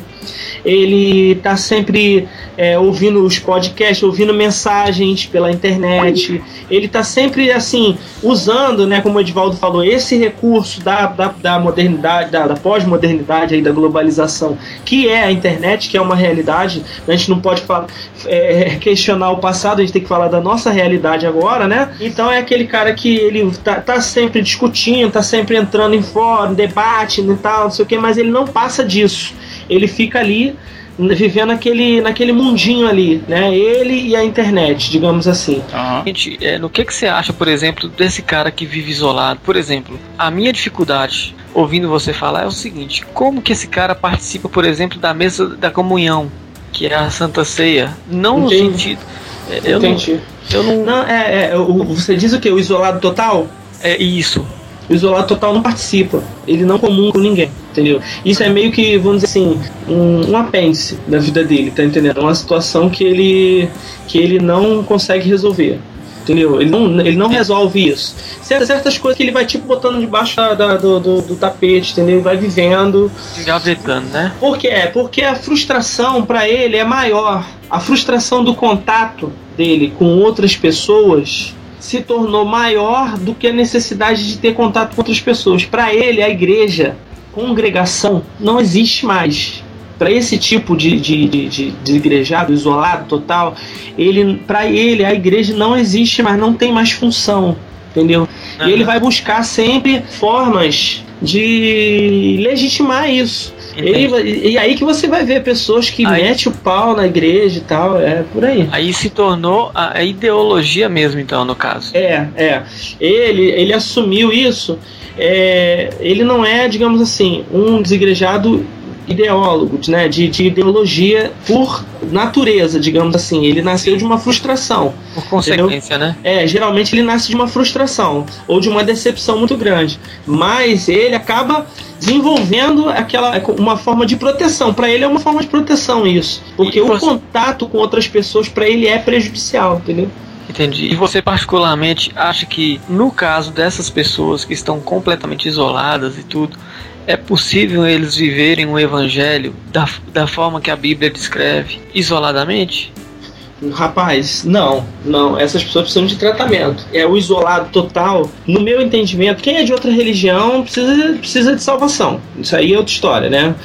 [SPEAKER 3] ele está sempre é, ouvindo os podcasts, ouvindo mensagens pela internet, ele está sempre assim usando, né, como o Edvaldo falou, esse recurso da, da, da modernidade, da, da pós-modernidade da globalização, que é a internet, que é uma realidade. A gente não pode falar, é, questionar o passado, a gente tem que falar da nossa realidade agora, né? Então é aquele cara que ele tá, tá sempre discutindo, tá sempre entrando em fórum, debate e tal, não sei o que, mas ele não passa disso. Ele fica ali vivendo naquele, naquele mundinho ali, né? Ele e a internet, digamos assim.
[SPEAKER 4] Uhum. Gente, é, no que, que você acha, por exemplo, desse cara que vive isolado? Por exemplo, a minha dificuldade ouvindo você falar é o seguinte: como que esse cara participa, por exemplo, da mesa da comunhão, que é a Santa Ceia? Não Entendi. no sentido.
[SPEAKER 3] É, eu Entendi. Não, eu não. Não, é, é, você diz o que? O isolado total?
[SPEAKER 4] É isso.
[SPEAKER 3] O isolado total não participa. Ele não comunga com ninguém, entendeu? Isso é meio que, vamos dizer assim, um, um apêndice da vida dele, tá entendendo? Uma situação que ele, que ele não consegue resolver entendeu? Ele não, ele não resolve isso. Certas coisas que ele vai tipo botando debaixo da, da, do, do, do, tapete, entendeu? Ele vai vivendo.
[SPEAKER 4] Engavetando, né?
[SPEAKER 3] Por quê? Porque a frustração para ele é maior. A frustração do contato dele com outras pessoas se tornou maior do que a necessidade de ter contato com outras pessoas. Para ele, a igreja, congregação, não existe mais. Para esse tipo de, de, de, de, de igrejado, isolado, total, ele, para ele, a igreja não existe mais, não tem mais função, entendeu? Uhum. E ele vai buscar sempre formas de legitimar isso. E, e, aí que você vai ver pessoas que aí, metem o pau na igreja e tal, é por aí.
[SPEAKER 4] Aí se tornou a, a ideologia mesmo, então, no caso.
[SPEAKER 3] É, é. Ele, ele assumiu isso. É, ele não é, digamos assim, um desigrejado ideólogo, né, de, de ideologia por natureza, digamos assim. Ele nasceu de uma frustração.
[SPEAKER 4] Por consequência, entendeu? né?
[SPEAKER 3] É, geralmente ele nasce de uma frustração ou de uma decepção muito grande. Mas ele acaba desenvolvendo aquela uma forma de proteção. Para ele é uma forma de proteção isso, porque o contato com outras pessoas para ele é prejudicial, entendeu?
[SPEAKER 4] Entendi. E você particularmente acha que no caso dessas pessoas que estão completamente isoladas e tudo, é possível eles viverem o evangelho da, da forma que a Bíblia descreve, isoladamente?
[SPEAKER 3] Rapaz, não, não. Essas pessoas precisam de tratamento. É o isolado total. No meu entendimento, quem é de outra religião precisa, precisa de salvação. Isso aí é outra história, né?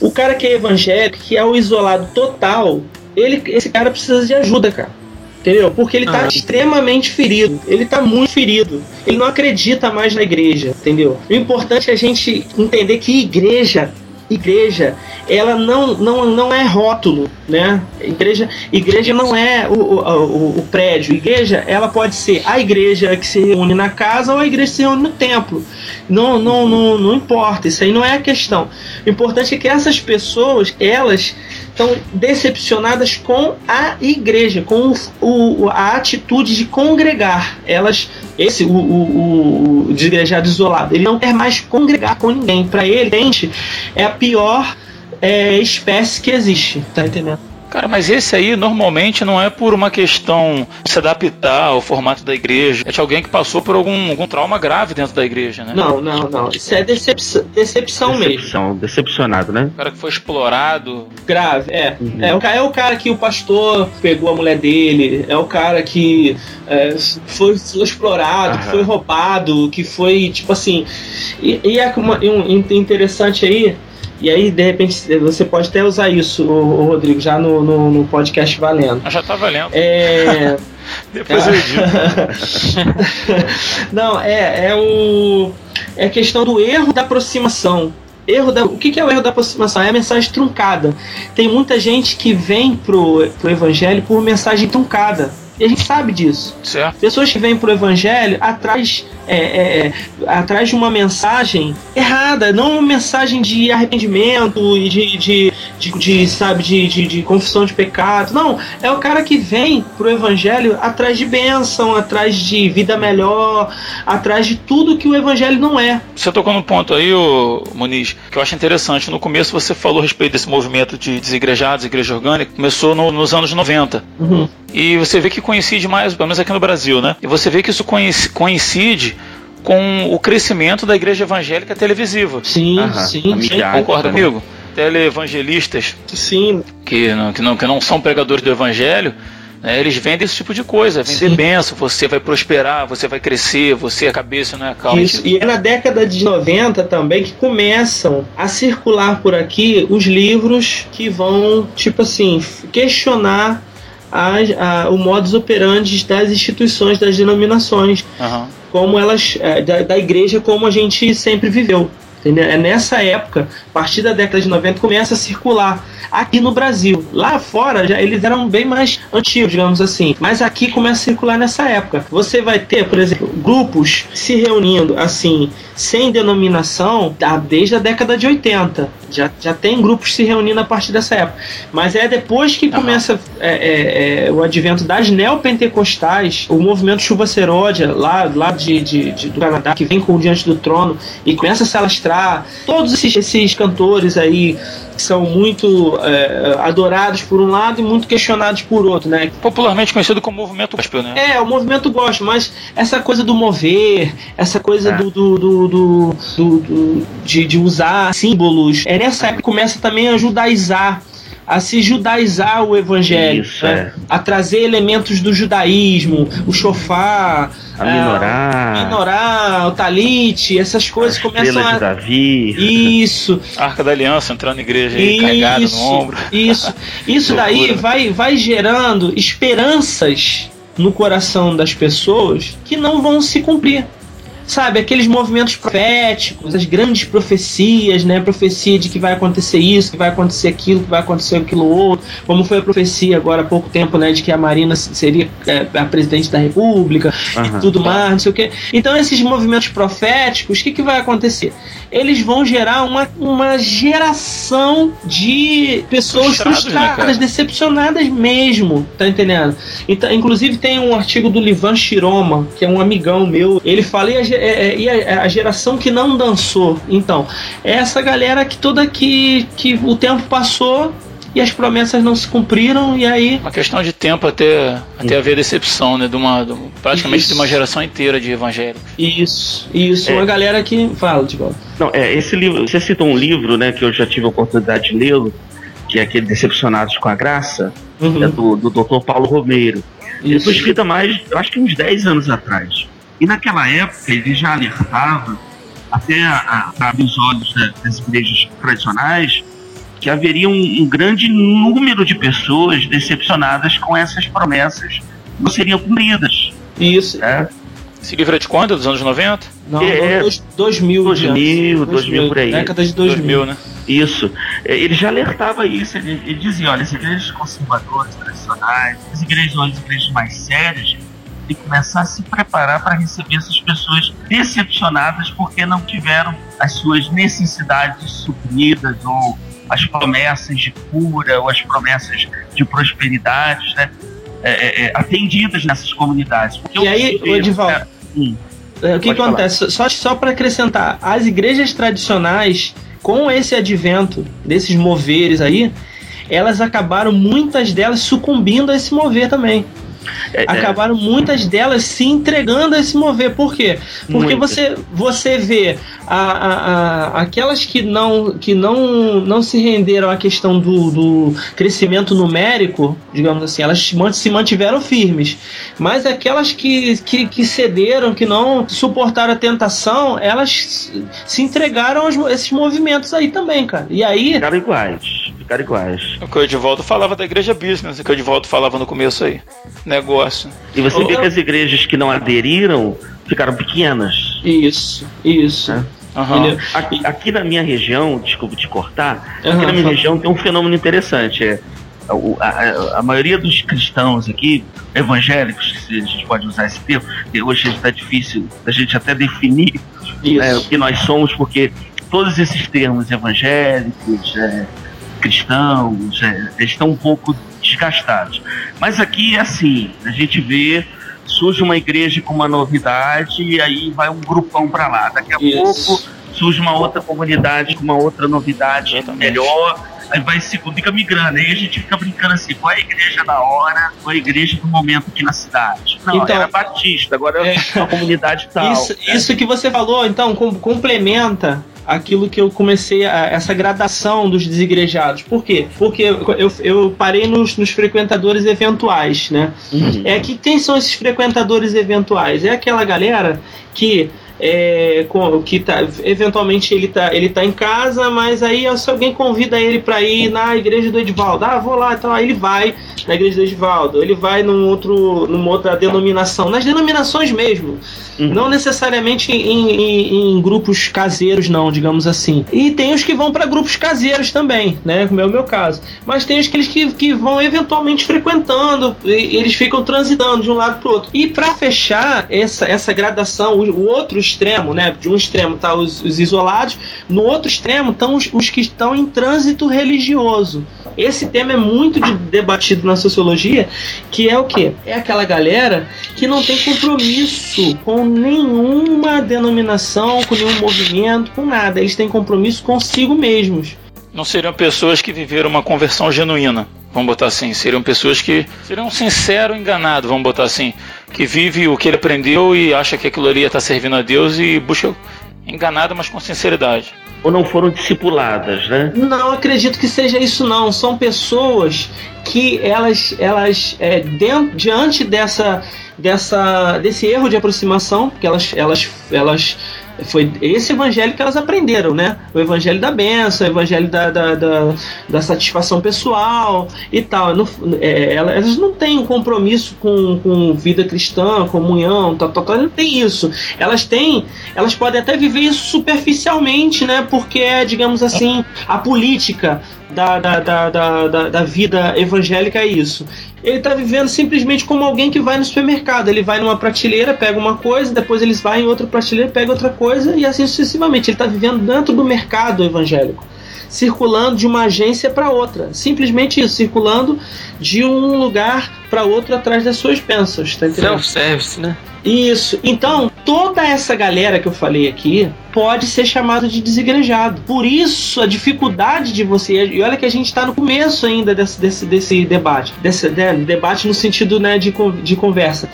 [SPEAKER 3] O cara que é evangélico, que é o isolado total, ele, esse cara precisa de ajuda, cara. Entendeu? Porque ele tá ah. extremamente ferido. Ele tá muito ferido. Ele não acredita mais na igreja, entendeu? O importante é a gente entender que igreja igreja ela não, não, não é rótulo, né? Igreja, igreja não é o, o, o, prédio. Igreja ela pode ser a igreja que se reúne na casa ou a igreja que se reúne no templo. Não, não, não, não importa. Isso aí não é a questão. O importante é que essas pessoas elas estão decepcionadas com a igreja, com o, a atitude de congregar. Elas, esse, o, o, o desigrejado isolado, ele não quer mais congregar com ninguém. Para ele, gente, é a pior é, espécie que existe, tá entendendo?
[SPEAKER 2] Cara, mas esse aí normalmente não é por uma questão de se adaptar ao formato da igreja. É de alguém que passou por algum, algum trauma grave dentro da igreja, né?
[SPEAKER 3] Não, não, não. Isso é decepção, decepção, decepção
[SPEAKER 5] mesmo. Decepcionado, né?
[SPEAKER 2] O cara que foi explorado.
[SPEAKER 3] Grave, é. Uhum. É, o, é o cara que o pastor pegou a mulher dele. É o cara que é, foi, foi, explorado, uhum. que foi roubado, que foi, tipo assim. E, e é uma, um, interessante aí e aí, de repente, você pode até usar isso, o, Rodrigo, já no, no, no, podcast valendo.
[SPEAKER 2] Já tá valendo.
[SPEAKER 3] É.
[SPEAKER 2] Depois eu digo.
[SPEAKER 3] Não, é, é o. É a questão do erro da aproximação. erro da, o que, que é o erro da aproximação? É a mensagem truncada. Tem muita gente que vem pro, pro evangelho por mensagem truncada. E a gente sabe disso.
[SPEAKER 2] Certo.
[SPEAKER 3] Pessoas que vêm pro evangelho atrás, é, é, é, atrás de uma mensagem errada, não uma mensagem de arrependimento e de, de, de, de sabe, de, de, de confissão de pecado. Não, é o cara que vem pro evangelho atrás de bênção, atrás de vida melhor, atrás de tudo que o evangelho não é.
[SPEAKER 2] Você tocou num ponto aí, ô, Muniz, que eu acho interessante. No começo você falou a respeito desse movimento de desigrejados, igreja orgânica, começou no- nos anos 90.
[SPEAKER 3] Uhum.
[SPEAKER 2] E você vê que coincide mais, pelo menos aqui no Brasil, né? E você vê que isso coinci- coincide com o crescimento da igreja evangélica televisiva.
[SPEAKER 3] Sim,
[SPEAKER 5] Aham,
[SPEAKER 3] sim,
[SPEAKER 5] a
[SPEAKER 3] sim.
[SPEAKER 5] mídia
[SPEAKER 2] Concorda
[SPEAKER 5] também.
[SPEAKER 2] comigo? Televangelistas
[SPEAKER 3] Sim,
[SPEAKER 2] que não, que, não, que não são pregadores do evangelho, né, eles vendem esse tipo de coisa, vender
[SPEAKER 3] Sim.
[SPEAKER 2] benção, você vai prosperar, você vai crescer, você é a cabeça, não é a cauda.
[SPEAKER 3] Isso, e é na década de 90 também que começam a circular por aqui os livros que vão, tipo assim, questionar as- a- o modus operandi das instituições, das denominações,
[SPEAKER 2] Aham.
[SPEAKER 3] como elas, é, da, da igreja como a gente sempre viveu. Entendeu? É nessa época, a partir da década de 90, começa a circular aqui no Brasil. Lá fora, já, eles eram bem mais antigos, digamos assim. Mas aqui começa a circular nessa época. Você vai ter, por exemplo, grupos se reunindo assim, sem denominação, tá, desde a década de 80. Já, já tem grupos se reunindo a partir dessa época. Mas é depois que começa é, é, é, o advento das neopentecostais, o movimento Chuva Seródia, lá, lá de, de- de- do Canadá, que vem com o Diante do Trono e começa a se alastrar. Todos esses, esses cantores aí que são muito é, adorados por um lado e muito questionados por outro, né?
[SPEAKER 2] Popularmente conhecido como movimento gospel, né?
[SPEAKER 3] É, o movimento gosta, mas essa coisa do mover, essa coisa
[SPEAKER 5] É.
[SPEAKER 3] do, do, do, do- do- do- de, de usar símbolos, é nessa época que começa também a judaizar, a se judaizar o evangelho,
[SPEAKER 5] Isso,
[SPEAKER 3] né?
[SPEAKER 5] é.
[SPEAKER 3] a trazer elementos do judaísmo, o shofar,
[SPEAKER 5] A
[SPEAKER 3] é,
[SPEAKER 5] minorar,
[SPEAKER 3] o menorá, o talite, essas coisas
[SPEAKER 5] a
[SPEAKER 3] começam
[SPEAKER 5] estrela de
[SPEAKER 3] a.
[SPEAKER 5] Davi.
[SPEAKER 3] Isso,
[SPEAKER 2] Arca da Aliança entrando na igreja aí, cagado no ombro.
[SPEAKER 3] isso. Isso daí vai, vai gerando esperanças no coração das pessoas que não vão se cumprir. Sabe, aqueles movimentos proféticos, as grandes profecias, né? Profecia de que vai acontecer isso, que vai acontecer aquilo, que vai acontecer aquilo outro. Como foi a profecia agora há pouco tempo, né? De que a Marina seria é, a presidente da República
[SPEAKER 5] Aham.
[SPEAKER 3] e tudo mais, não sei o quê. Então, esses movimentos proféticos, o que, que vai acontecer? Eles vão gerar uma, uma geração de pessoas
[SPEAKER 2] Frustrados, né,
[SPEAKER 3] frustradas,
[SPEAKER 2] cara?
[SPEAKER 3] decepcionadas mesmo, tá entendendo? Então, inclusive, tem um artigo do Livan Shiroma, que é um amigão meu. Ele fala, e a, é- é- e a- a geração que não dançou? Então, é essa galera que toda que, que o tempo passou e as promessas não se cumpriram, e aí
[SPEAKER 2] Uma questão de tempo até, até haver decepção, né? De uma, de praticamente
[SPEAKER 3] Isso.
[SPEAKER 2] de uma geração inteira de evangélicos.
[SPEAKER 3] Isso, isso,
[SPEAKER 5] É.
[SPEAKER 3] uma galera que. Fala, de volta.
[SPEAKER 5] Não, é, esse livro, você citou um livro, né, que eu já tive a oportunidade de lê-lo, que é aquele Decepcionados com a Graça,
[SPEAKER 3] Uhum.
[SPEAKER 5] é do, do Dr. Paulo Romero. Ele
[SPEAKER 3] Isso.
[SPEAKER 5] foi escrito mais, eu acho que uns 10 anos atrás. E naquela época ele já alertava, até abrir os olhos da- das igrejas tradicionais, que haveria um, um grande número de pessoas decepcionadas com essas promessas que não seriam cumpridas.
[SPEAKER 3] Isso.
[SPEAKER 5] Né?
[SPEAKER 2] Esse livro é de quando? Dos anos 90?
[SPEAKER 3] Não,
[SPEAKER 5] É,
[SPEAKER 3] dois, 2000.
[SPEAKER 5] 2000, 2000 por aí.
[SPEAKER 3] Década de 2000.
[SPEAKER 2] 2000, né?
[SPEAKER 5] Isso. É, Ele já alertava isso. Ele, ele dizia: olha, as igrejas conservadoras, tradicionais, as igrejas, as igrejas mais sérias, têm que começar a se preparar para receber essas pessoas decepcionadas porque não tiveram as suas necessidades supridas ou as promessas de cura ou as promessas de prosperidade, né? é, é, é, atendidas nessas comunidades. Porque
[SPEAKER 3] E aí, Edivaldo,
[SPEAKER 5] é, hum.
[SPEAKER 3] É, o que acontece? Só, só para acrescentar, as igrejas tradicionais, com esse advento desses moveres aí, elas acabaram, muitas delas, sucumbindo a esse mover também.
[SPEAKER 5] É, é,
[SPEAKER 3] Acabaram muitas delas se entregando a esse mover. Por quê? Porque você, você vê a, a, a- aquelas que, não, que não, não se renderam à questão do, do crescimento numérico, digamos assim, elas se se mantiveram firmes. Mas aquelas que, que, que cederam, que não suportaram a tentação, elas se entregaram a esses movimentos aí também, cara. E aí.
[SPEAKER 5] ficaram iguais. Ficaram iguais.
[SPEAKER 2] O que o Edivaldo falava da igreja business, o que o Edivaldo falava no começo aí. Negócio.
[SPEAKER 5] E você vê que as igrejas que não aderiram ficaram pequenas.
[SPEAKER 3] Isso, isso.
[SPEAKER 5] É. Uhum. Aqui, aqui, na minha região, desculpa te cortar, uhum, aqui na minha região tem um fenômeno interessante. É, a, a, a, maioria dos cristãos aqui, evangélicos, se a gente pode usar esse termo, que hoje está difícil a gente até definir né, o que nós somos, porque todos esses termos evangélicos, é, cristãos, é, estão um pouco desgastados. Mas aqui é assim, a gente vê surge uma igreja com uma novidade e aí vai um grupão para lá. Daqui a Isso. pouco surge uma outra comunidade com uma outra novidade Exatamente. melhor. Aí vai segundo, fica migrando. Aí a gente fica brincando assim, qual é a igreja da hora, qual é a igreja do momento aqui na cidade? Não, então, era Batista, agora é uma comunidade tal.
[SPEAKER 3] Isso, né? isso que você falou, então, complementa aquilo que eu comecei, a, essa gradação dos desigrejados. Por quê? Porque eu, eu parei nos, nos frequentadores eventuais, né? Uhum. É que quem são esses frequentadores eventuais? É aquela galera que é, que tá, eventualmente ele tá, ele tá em casa, mas aí se alguém convida ele para ir na igreja do Edvaldo, ah, vou lá, então aí ele vai na igreja do Edvaldo, ele vai num outro, numa outra denominação, nas denominações mesmo, uhum. não necessariamente em, em, em, grupos caseiros, não, digamos assim. E tem os que vão para grupos caseiros também, né, como é o meu caso. Mas tem aqueles que, que vão eventualmente frequentando, eles ficam transitando de um lado para outro. E para fechar essa, essa gradação, o, o outro extremo, né? De um extremo tá os, os isolados, no outro extremo estão os, os, que estão em trânsito religioso. Esse tema é muito de, debatido na sociologia, que é o que? É aquela galera que não tem compromisso com nenhuma denominação, com nenhum movimento, com nada. Eles têm compromisso consigo mesmos.
[SPEAKER 2] Não seriam pessoas que viveram uma conversão genuína vamos botar assim, seriam pessoas que seriam sincero enganado, vamos botar assim, que vive o que ele aprendeu e acha que aquilo ali está servindo a Deus e busca enganado, mas com sinceridade.
[SPEAKER 5] Ou não foram discipuladas, né?
[SPEAKER 3] Não acredito que seja isso não. São pessoas que elas, elas é, dentro, diante dessa, dessa, desse erro de aproximação, que elas, elas, elas foi esse evangelho que elas aprenderam, né? O evangelho da benção, o evangelho da, da, da, da satisfação pessoal e tal. Não, é, elas não têm um compromisso com, com vida cristã, comunhão, tal, tal, tal, não tem isso. Elas têm, elas podem até viver isso superficialmente, né? Porque é, digamos assim, a política da, da, da, da, da vida evangélica é isso ele está vivendo simplesmente como alguém que vai no supermercado. Ele vai numa prateleira, pega uma coisa, depois eles vai em outra prateleira, pega outra coisa e assim sucessivamente. Ele está vivendo dentro do mercado evangélico, circulando de uma agência para outra. Simplesmente isso, circulando de um lugar para outro atrás das suas bênçãos. Tá
[SPEAKER 4] Self-service, né?
[SPEAKER 3] Isso. Então, toda essa galera que eu falei aqui pode ser chamada de desigrejado. Por isso, a dificuldade de você. E olha que a gente está no começo ainda desse, desse, desse debate. Desse né, debate no sentido né, de, de conversa.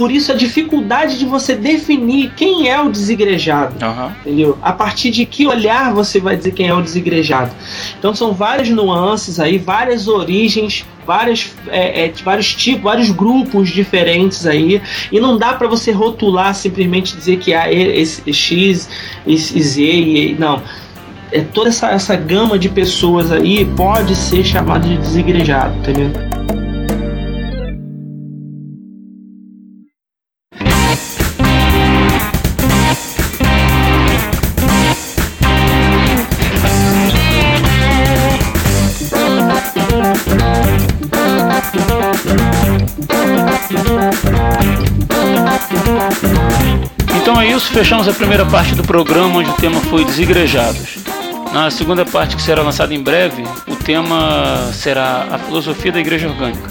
[SPEAKER 3] Por isso a dificuldade de você definir quem é o desigrejado. Uhum. Entendeu? A partir de que olhar você vai dizer quem é o desigrejado. Então são várias nuances aí, várias origens, várias, é, é, vários tipos, vários grupos diferentes aí. E não dá para você rotular simplesmente dizer que há esse X, esse Z e não é toda essa, essa gama de pessoas aí pode ser chamada de desigrejado, entendeu?
[SPEAKER 2] Isso, fechamos a primeira parte do programa, onde o tema foi desigrejados. Na segunda parte, que será lançada em breve, o tema será a filosofia da igreja orgânica.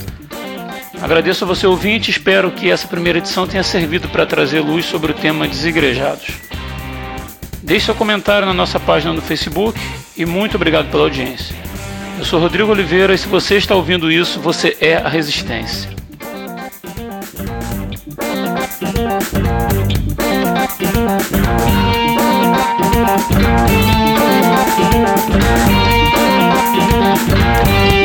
[SPEAKER 2] Agradeço a você ouvinte, espero que essa primeira edição tenha servido para trazer luz sobre o tema desigrejados. Deixe seu comentário na nossa página no Facebook e muito obrigado pela audiência. Eu sou Rodrigo Oliveira e se você está ouvindo isso, você é a Resistência. Thank you.